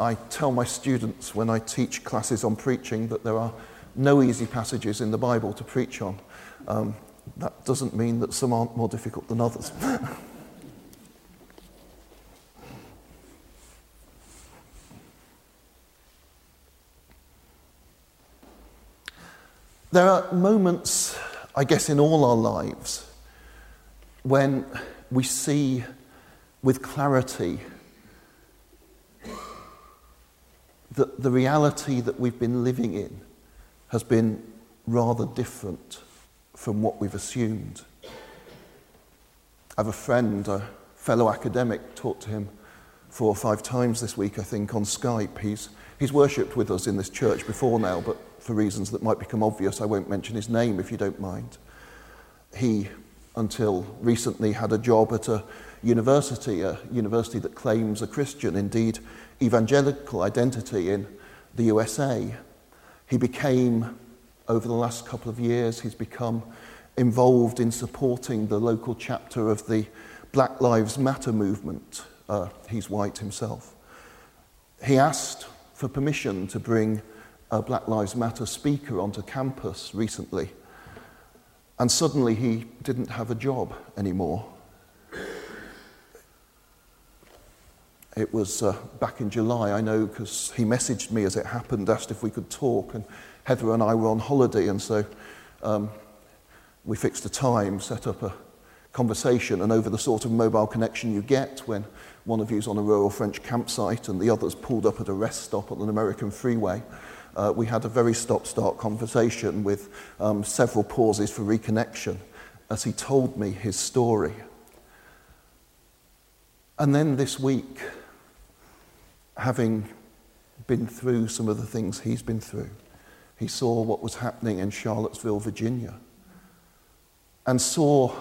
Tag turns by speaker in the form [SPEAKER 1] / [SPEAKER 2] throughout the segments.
[SPEAKER 1] I tell my students when I teach classes on preaching that there are no easy passages in the Bible to preach on. Um, that doesn't mean that some aren't more difficult than others. there are moments, I guess, in all our lives when we see with clarity the reality that we've been living in has been rather different from what we've assumed. I have a friend, a fellow academic, talked to him four or five times this week, I think, on Skype. He's, he's worshipped with us in this church before now, but for reasons that might become obvious, I won't mention his name if you don't mind. He, until recently, had a job at a university, a university that claims a Christian, indeed evangelical identity in the USA. He became, over the last couple of years, he's become involved in supporting the local chapter of the Black Lives Matter movement. Uh, he's white himself. He asked for permission to bring a Black Lives Matter speaker onto campus recently. And suddenly he didn't have a job anymore. It was uh, back in July, I know, because he messaged me as it happened, asked if we could talk, and Heather and I were on holiday, and so um, we fixed a time, set up a conversation, and over the sort of mobile connection you get when one of you's on a rural French campsite and the other's pulled up at a rest stop on an American freeway, uh, we had a very stop-start conversation with um, several pauses for reconnection as he told me his story. And then this week, having been through some of the things he's been through, he saw what was happening in Charlottesville, Virginia, and saw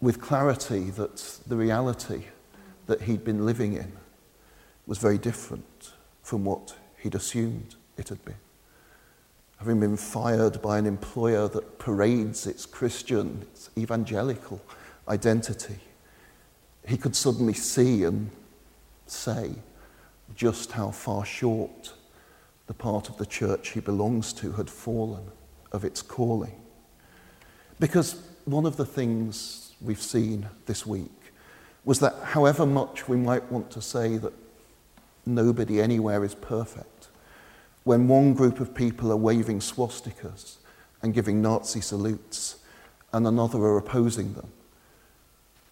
[SPEAKER 1] with clarity that the reality that he'd been living in was very different from what he'd assumed it had been. Having been fired by an employer that parades its Christian, its evangelical identity, he could suddenly see and say, just how far short the part of the church he belongs to had fallen of its calling. Because one of the things we've seen this week was that however much we might want to say that nobody anywhere is perfect, when one group of people are waving swastikas and giving Nazi salutes and another are opposing them,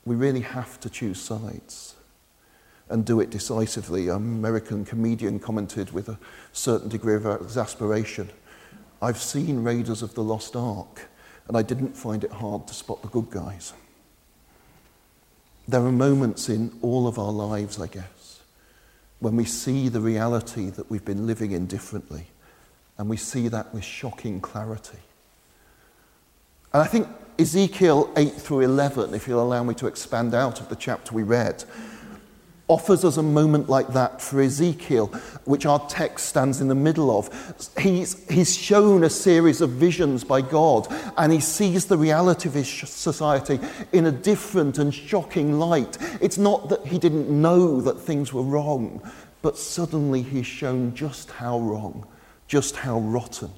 [SPEAKER 1] we really have to choose sides and do it decisively. An American comedian commented with a certain degree of exasperation I've seen Raiders of the Lost Ark, and I didn't find it hard to spot the good guys. There are moments in all of our lives, I guess, when we see the reality that we've been living in differently, and we see that with shocking clarity. And I think Ezekiel 8 through 11, if you'll allow me to expand out of the chapter we read, offers us a moment like that for Ezekiel, which our text stands in the middle of. He's, he's shown a series of visions by God, and he sees the reality of his society in a different and shocking light. It's not that he didn't know that things were wrong, but suddenly he's shown just how wrong, just how rotten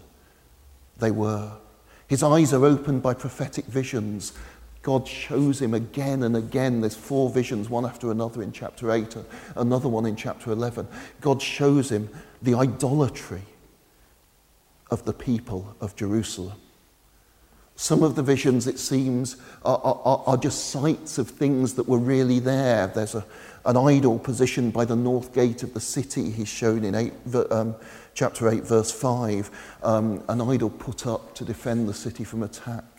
[SPEAKER 1] they were. His eyes are opened by prophetic visions God shows him again and again. There's four visions, one after another in chapter 8, another one in chapter 11. God shows him the idolatry of the people of Jerusalem. Some of the visions, it seems, are, are, are, just sights of things that were really there. There's a, an idol positioned by the north gate of the city, he's shown in eight, um, chapter 8, verse 5. Um, an idol put up to defend the city from attack.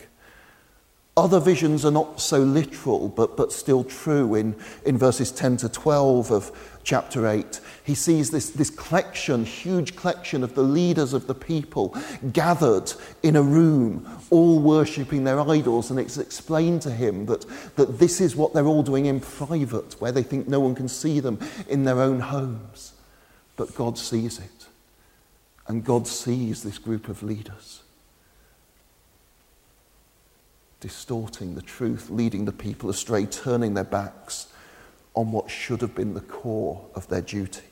[SPEAKER 1] Other visions are not so literal, but, but still true. In, in verses 10 to 12 of chapter 8, he sees this, this collection, huge collection of the leaders of the people gathered in a room, all worshipping their idols. And it's explained to him that, that this is what they're all doing in private, where they think no one can see them in their own homes. But God sees it. And God sees this group of leaders distorting the truth, leading the people astray, turning their backs on what should have been the core of their duty.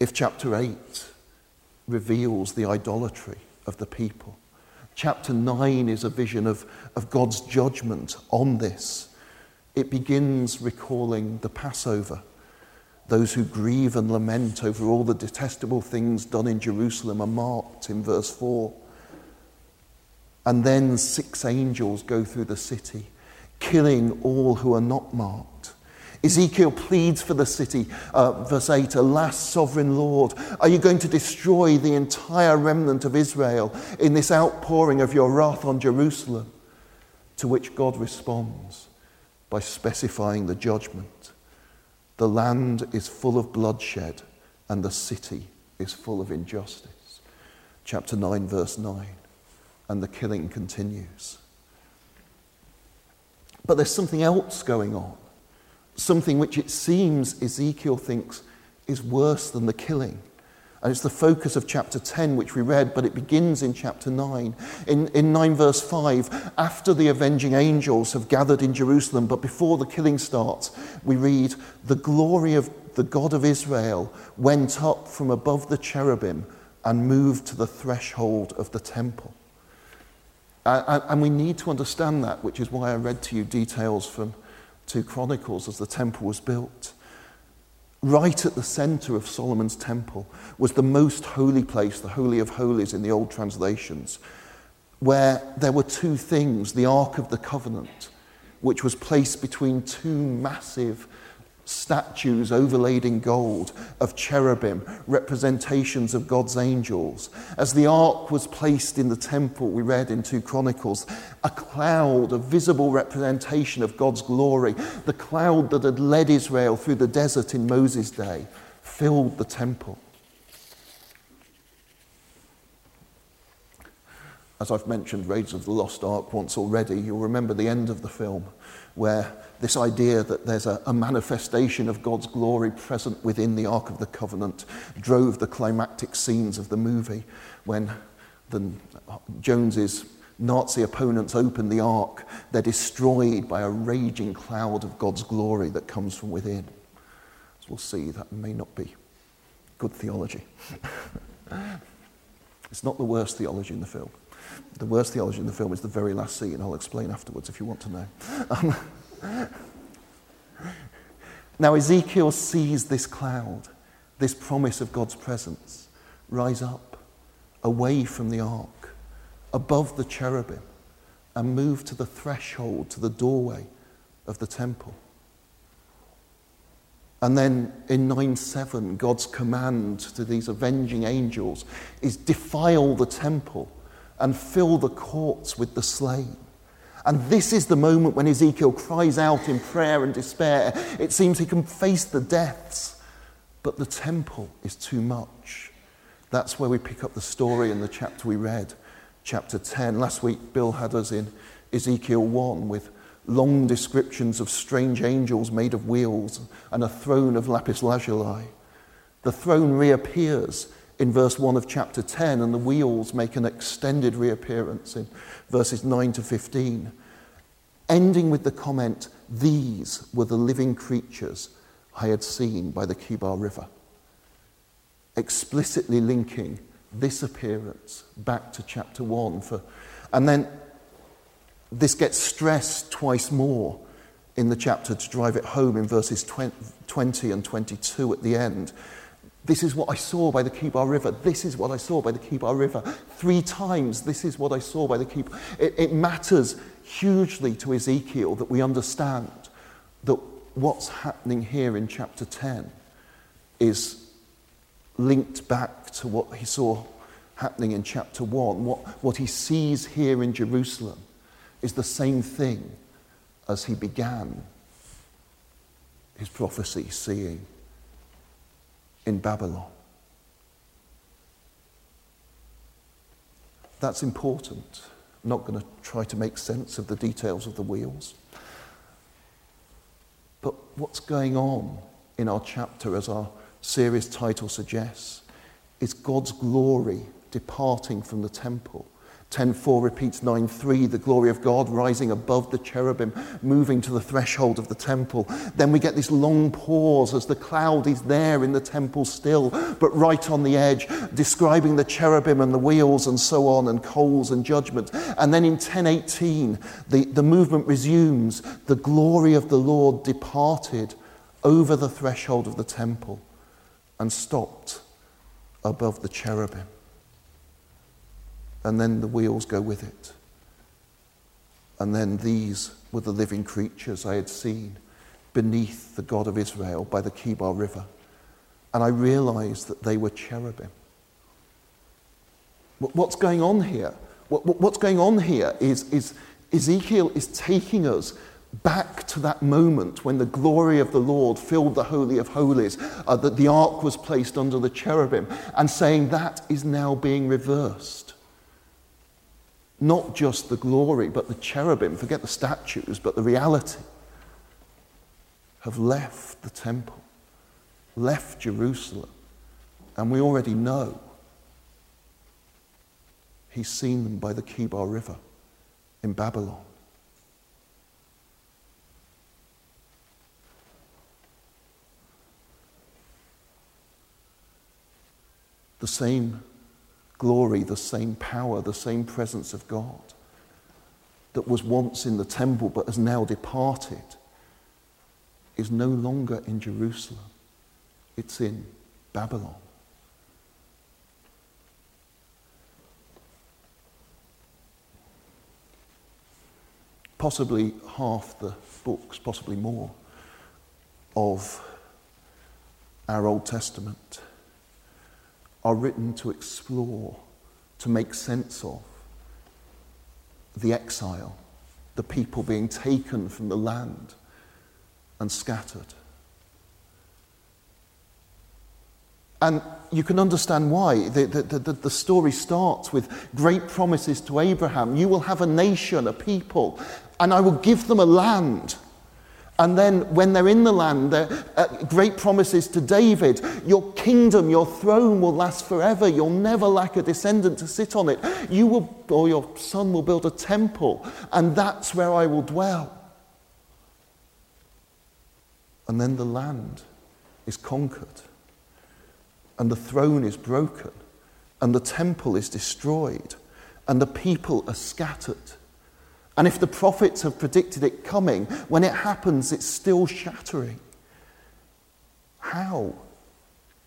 [SPEAKER 1] if chapter 8 reveals the idolatry of the people. Chapter 9 is a vision of, of God's judgment on this. It begins recalling the Passover. Those who grieve and lament over all the detestable things done in Jerusalem are marked in verse 4. And then six angels go through the city, killing all who are not marked. Ezekiel pleads for the city, uh, verse 8 Alas, sovereign Lord, are you going to destroy the entire remnant of Israel in this outpouring of your wrath on Jerusalem? To which God responds by specifying the judgment. The land is full of bloodshed, and the city is full of injustice. Chapter 9, verse 9. And the killing continues. But there's something else going on something which it seems Ezekiel thinks is worse than the killing. And it's the focus of chapter 10, which we read, but it begins in chapter 9. In, in 9, verse 5, after the avenging angels have gathered in Jerusalem, but before the killing starts, we read, The glory of the God of Israel went up from above the cherubim and moved to the threshold of the temple. Uh, and we need to understand that, which is why I read to you details from 2 Chronicles as the temple was built. Right at the center of Solomon's temple was the most holy place, the Holy of Holies in the old translations, where there were two things the Ark of the Covenant, which was placed between two massive statues overlaid in gold of cherubim, representations of God's angels. As the ark was placed in the temple, we read in 2 Chronicles, a cloud, a visible representation of God's glory, the cloud that had led Israel through the desert in Moses' day, filled the temple. As I've mentioned Raiders of the Lost Ark once already, you'll remember the end of the film where this idea that there's a, a, manifestation of God's glory present within the Ark of the Covenant drove the climactic scenes of the movie when the, Jones's Nazi opponents open the Ark, they're destroyed by a raging cloud of God's glory that comes from within. As we'll see, that may not be good theology. it's not the worst theology in the film. The worst theology in the film is the very last scene. I'll explain afterwards if you want to know. Um, now, Ezekiel sees this cloud, this promise of God's presence, rise up away from the ark, above the cherubim, and move to the threshold, to the doorway of the temple. And then in 9 7, God's command to these avenging angels is defile the temple and fill the courts with the slain. And this is the moment when Ezekiel cries out in prayer and despair. It seems he can face the deaths, but the temple is too much. That's where we pick up the story in the chapter we read, chapter 10. Last week, Bill had us in Ezekiel 1 with long descriptions of strange angels made of wheels and a throne of lapis lazuli. The throne reappears in verse 1 of chapter 10, and the wheels make an extended reappearance in verses 9 to 15, ending with the comment, These were the living creatures I had seen by the Kebar River, explicitly linking this appearance back to chapter 1. For, and then this gets stressed twice more in the chapter to drive it home in verses 20 and 22 at the end this is what I saw by the Kebar River. This is what I saw by the Kebar River. Three times, this is what I saw by the Kebar. It, it matters hugely to Ezekiel that we understand that what's happening here in chapter 10 is linked back to what he saw happening in chapter 1. What, what he sees here in Jerusalem is the same thing as he began his prophecy seeing in Babylon. That's important. I'm not going to try to make sense of the details of the wheels. But what's going on in our chapter, as our series title suggests, is God's glory departing from the temple, 10.4 repeats 9.3, the glory of God rising above the cherubim, moving to the threshold of the temple. Then we get this long pause as the cloud is there in the temple still, but right on the edge, describing the cherubim and the wheels and so on, and coals and judgment. And then in 10.18, the, the movement resumes. The glory of the Lord departed over the threshold of the temple and stopped above the cherubim and then the wheels go with it. And then these were the living creatures I had seen beneath the God of Israel by the Chebar River. And I realized that they were cherubim. What's going on here? What's going on here is, is Ezekiel is taking us back to that moment when the glory of the Lord filled the Holy of Holies, uh, that the ark was placed under the cherubim, and saying that is now being reversed not just the glory, but the cherubim, forget the statues, but the reality, have left the temple, left Jerusalem. And we already know he's seen them by the Chebar River in Babylon. The same glory, the same power, the same presence of God that was once in the temple but has now departed is no longer in Jerusalem. It's in Babylon. Possibly half the books, possibly more, of our Old Testament are written to explore, to make sense of the exile, the people being taken from the land and scattered. And you can understand why. The, the, the, the, story starts with great promises to Abraham. You will have a nation, a people, and I will give them a land. And then, when they're in the land, uh, great promises to David your kingdom, your throne will last forever. You'll never lack a descendant to sit on it. You will, or your son will build a temple, and that's where I will dwell. And then the land is conquered, and the throne is broken, and the temple is destroyed, and the people are scattered. And if the prophets have predicted it coming, when it happens, it's still shattering. How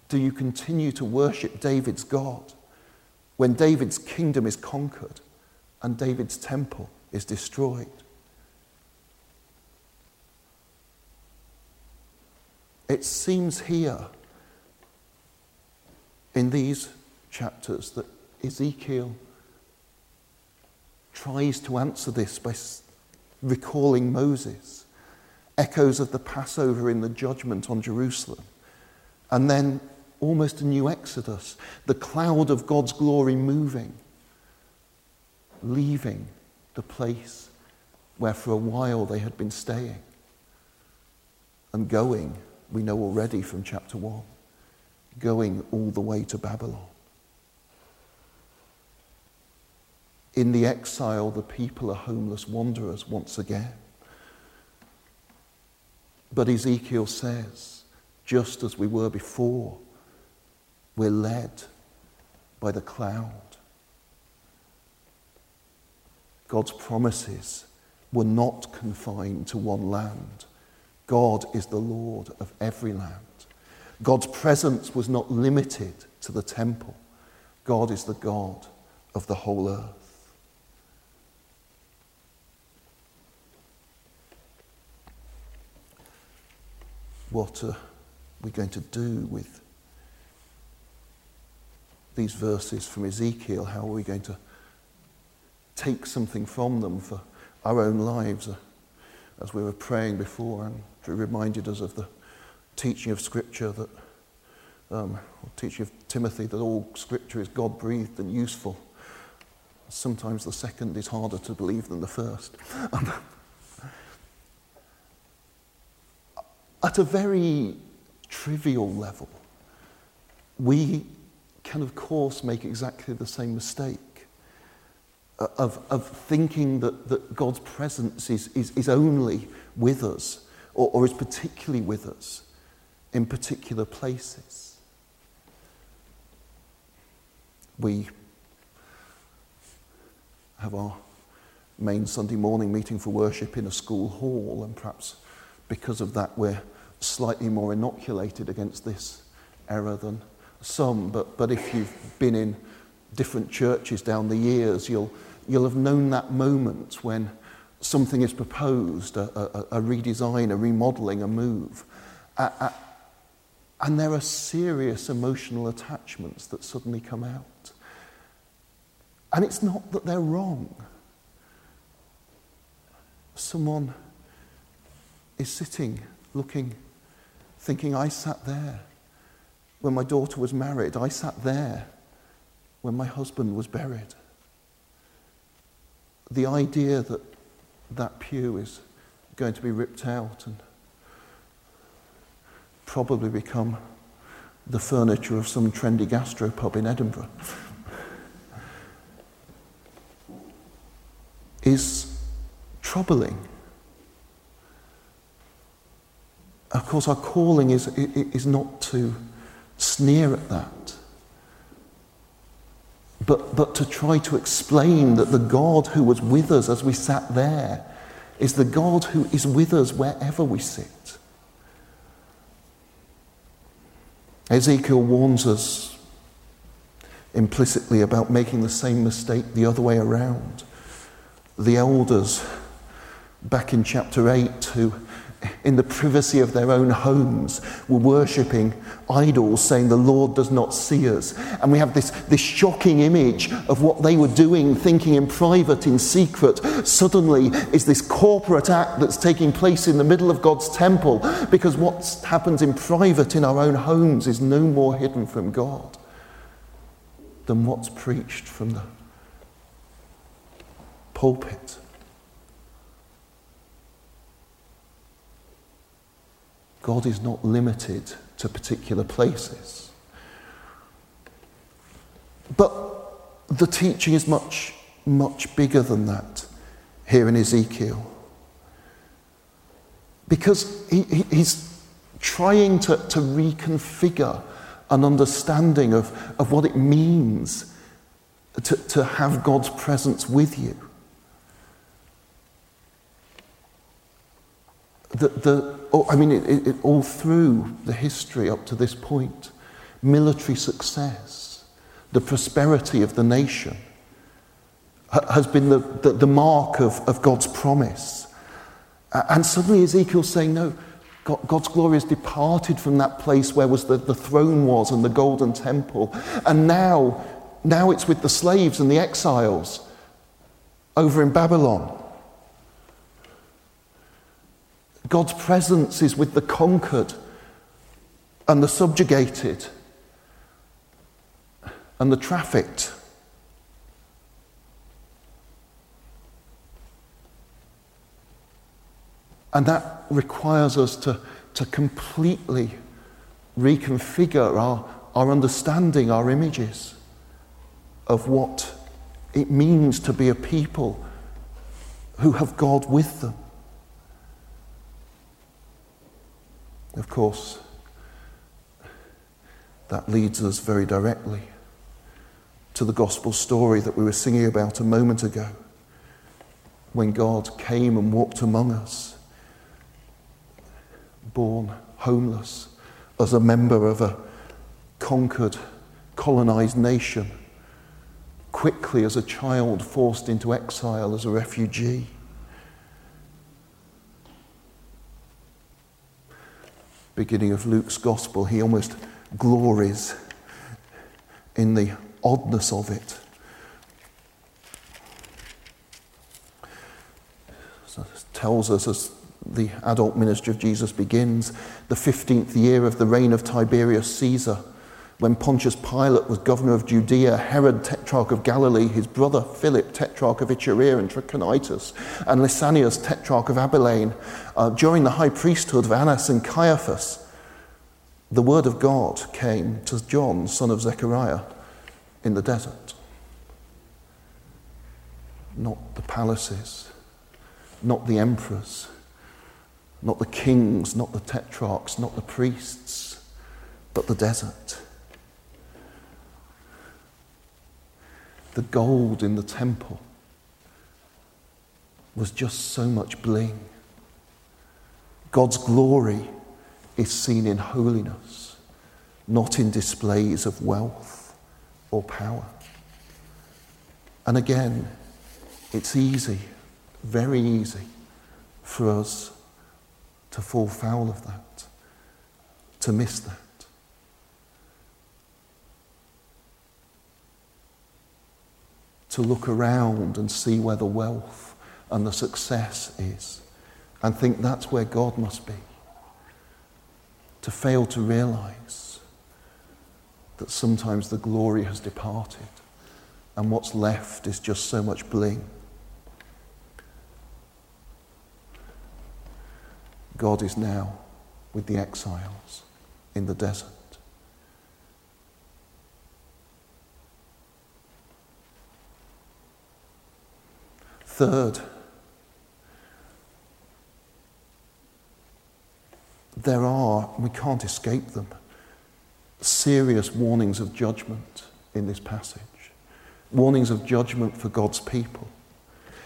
[SPEAKER 1] do you continue to worship David's God when David's kingdom is conquered and David's temple is destroyed? It seems here in these chapters that Ezekiel tries to answer this by recalling Moses, echoes of the Passover in the judgment on Jerusalem, and then almost a new Exodus, the cloud of God's glory moving, leaving the place where for a while they had been staying, and going, we know already from chapter 1, going all the way to Babylon. In the exile, the people are homeless wanderers once again. But Ezekiel says, just as we were before, we're led by the cloud. God's promises were not confined to one land. God is the Lord of every land. God's presence was not limited to the temple. God is the God of the whole earth. What are we going to do with these verses from Ezekiel? How are we going to take something from them for our own lives? Uh, as we were praying before, and reminded us of the teaching of Scripture that, um, teaching of Timothy that all Scripture is God breathed and useful. Sometimes the second is harder to believe than the first. At a very trivial level, we can, of course, make exactly the same mistake uh, of, of thinking that, that God's presence is, is, is only with us or, or is particularly with us in particular places. We have our main Sunday morning meeting for worship in a school hall, and perhaps because of that, we're slightly more inoculated against this error than some. But, but if you've been in different churches down the years, you'll, you'll have known that moment when something is proposed a, a, a redesign, a remodeling, a move. and there are serious emotional attachments that suddenly come out. And it's not that they're wrong. Someone is sitting, looking, thinking, I sat there when my daughter was married. I sat there when my husband was buried. The idea that that pew is going to be ripped out and probably become the furniture of some trendy gastropub in Edinburgh is troubling. Of course, our calling is, is not to sneer at that, but, but to try to explain that the God who was with us as we sat there is the God who is with us wherever we sit. Ezekiel warns us implicitly about making the same mistake the other way around. The elders back in chapter 8 who in the privacy of their own homes were worshipping idols, saying, The Lord does not see us. And we have this, this shocking image of what they were doing, thinking in private, in secret, suddenly is this corporate act that's taking place in the middle of God's temple, because what happens in private in our own homes is no more hidden from God than what's preached from the pulpit. God is not limited to particular places. But the teaching is much, much bigger than that here in Ezekiel. Because he, he, he's trying to, to reconfigure an understanding of, of what it means to, to have God's presence with you. The, the, oh, I mean, it, it, it, all through the history up to this point, military success, the prosperity of the nation has been the, the, the mark of, of God's promise. And suddenly Ezekiel's saying, no, God, God's glory has departed from that place where was the, the throne was and the golden temple. And now, now it's with the slaves and the exiles over in Babylon. God's presence is with the conquered and the subjugated and the trafficked. And that requires us to, to completely reconfigure our, our understanding, our images of what it means to be a people who have God with them. Of course, that leads us very directly to the gospel story that we were singing about a moment ago when God came and walked among us, born homeless as a member of a conquered, colonized nation, quickly as a child forced into exile as a refugee. Beginning of Luke's gospel, he almost glories in the oddness of it. So it tells us as the adult ministry of Jesus begins, the 15th year of the reign of Tiberius Caesar when Pontius Pilate was governor of Judea, Herod, tetrarch of Galilee, his brother Philip, tetrarch of Iturea and Trachonitis, and Lysanias, tetrarch of Abilene, uh, during the high priesthood of Annas and Caiaphas, the word of God came to John, son of Zechariah, in the desert. not the palaces, not the emperors, not the kings, not the tetrarchs, not the priests, but the desert. The gold in the temple was just so much bling. God's glory is seen in holiness, not in displays of wealth or power. And again, it's easy, very easy, for us to fall foul of that, to miss that. To look around and see where the wealth and the success is and think that's where God must be. To fail to realize that sometimes the glory has departed and what's left is just so much bling. God is now with the exiles in the desert. Third, there are, we can't escape them, serious warnings of judgment in this passage. Warnings of judgment for God's people.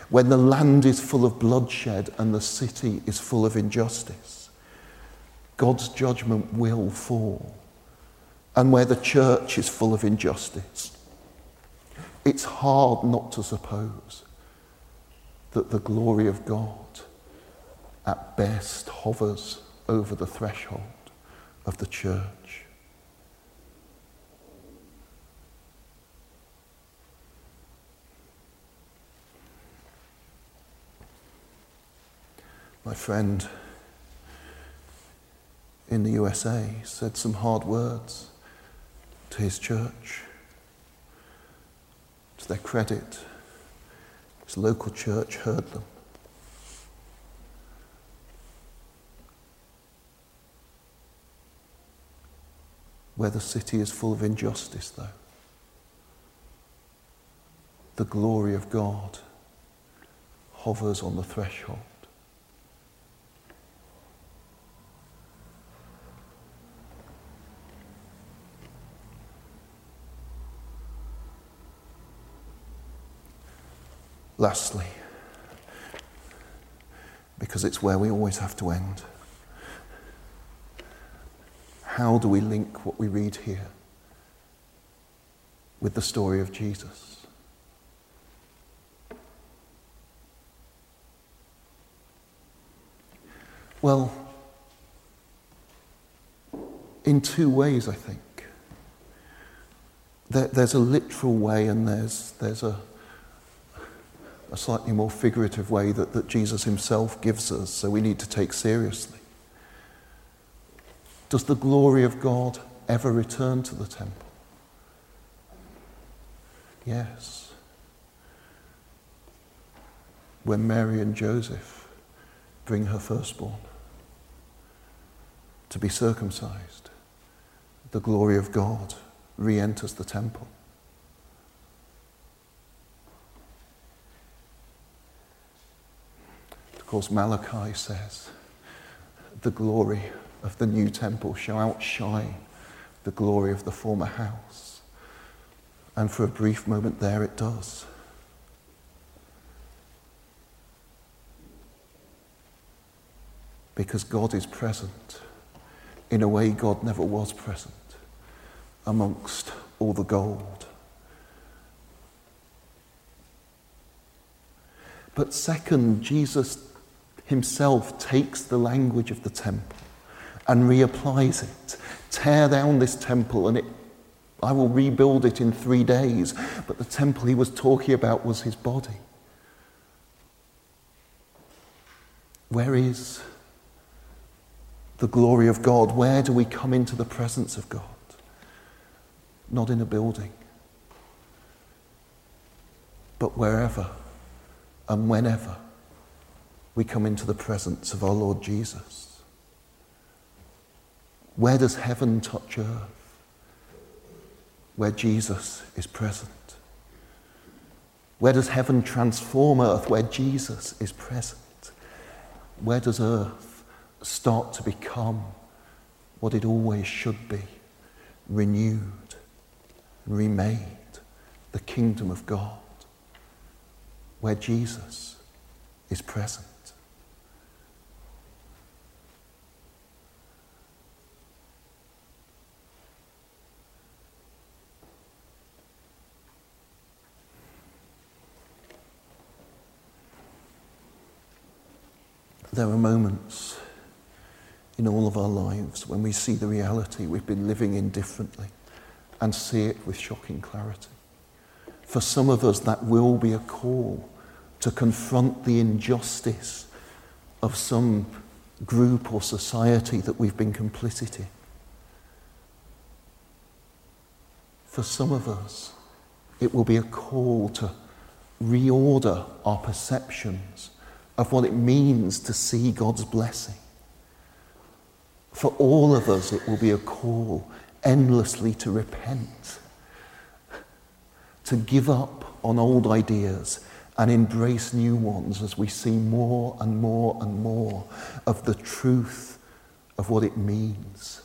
[SPEAKER 1] When the land is full of bloodshed and the city is full of injustice, God's judgment will fall. And where the church is full of injustice, it's hard not to suppose that the glory of God at best hovers over the threshold of the church. My friend in the USA said some hard words to his church. To their credit, his local church heard them. Where the city is full of injustice, though, the glory of God hovers on the threshold. Lastly, because it's where we always have to end, how do we link what we read here with the story of Jesus? Well, in two ways, I think. There, there's a literal way and there's, there's a, a slightly more figurative way that, that Jesus himself gives us, so we need to take seriously. Does the glory of God ever return to the temple? Yes. When Mary and Joseph bring her firstborn to be circumcised, the glory of God re enters the temple. Of course, Malachi says, the glory of the new temple shall outshine the glory of the former house. And for a brief moment there, it does. Because God is present in a way God never was present amongst all the gold. But second, Jesus himself takes the language of the temple and reapplies it. Tear down this temple and it, I will rebuild it in three days. But the temple he was talking about was his body. Where is the glory of God? Where do we come into the presence of God? Not in a building, but wherever and whenever we come into the presence of our Lord Jesus? Where does heaven touch earth? Where Jesus is present. Where does heaven transform earth? Where Jesus is present. Where does earth start to become what it always should be? Renewed remade, the kingdom of God, where Jesus is present. There are moments in all of our lives when we see the reality we've been living in differently and see it with shocking clarity. For some of us, that will be a call to confront the injustice of some group or society that we've been complicit in. For some of us, it will be a call to reorder our perceptions of what it means to see God's blessing. For all of us, it will be a call endlessly to repent, to give up on old ideas and embrace new ones as we see more and more and more of the truth of what it means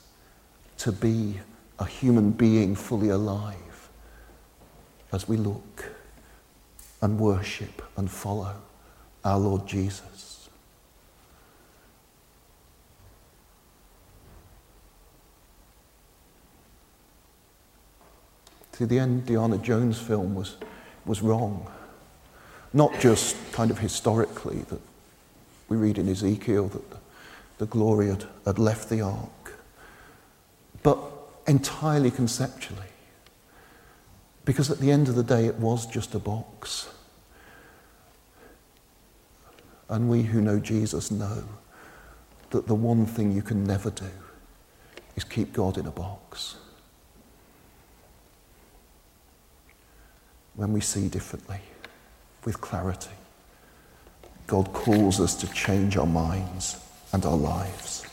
[SPEAKER 1] to be a human being fully alive as we look and worship and follow our Lord Jesus. See, the Indiana Jones film was, was wrong. Not just kind of historically, that we read in Ezekiel that the, the glory had, had left the ark, but entirely conceptually. Because at the end of the day, it was just a box. And we who know Jesus know that the one thing you can never do is keep God in a box. When we see differently, with clarity, God calls us to change our minds and our lives.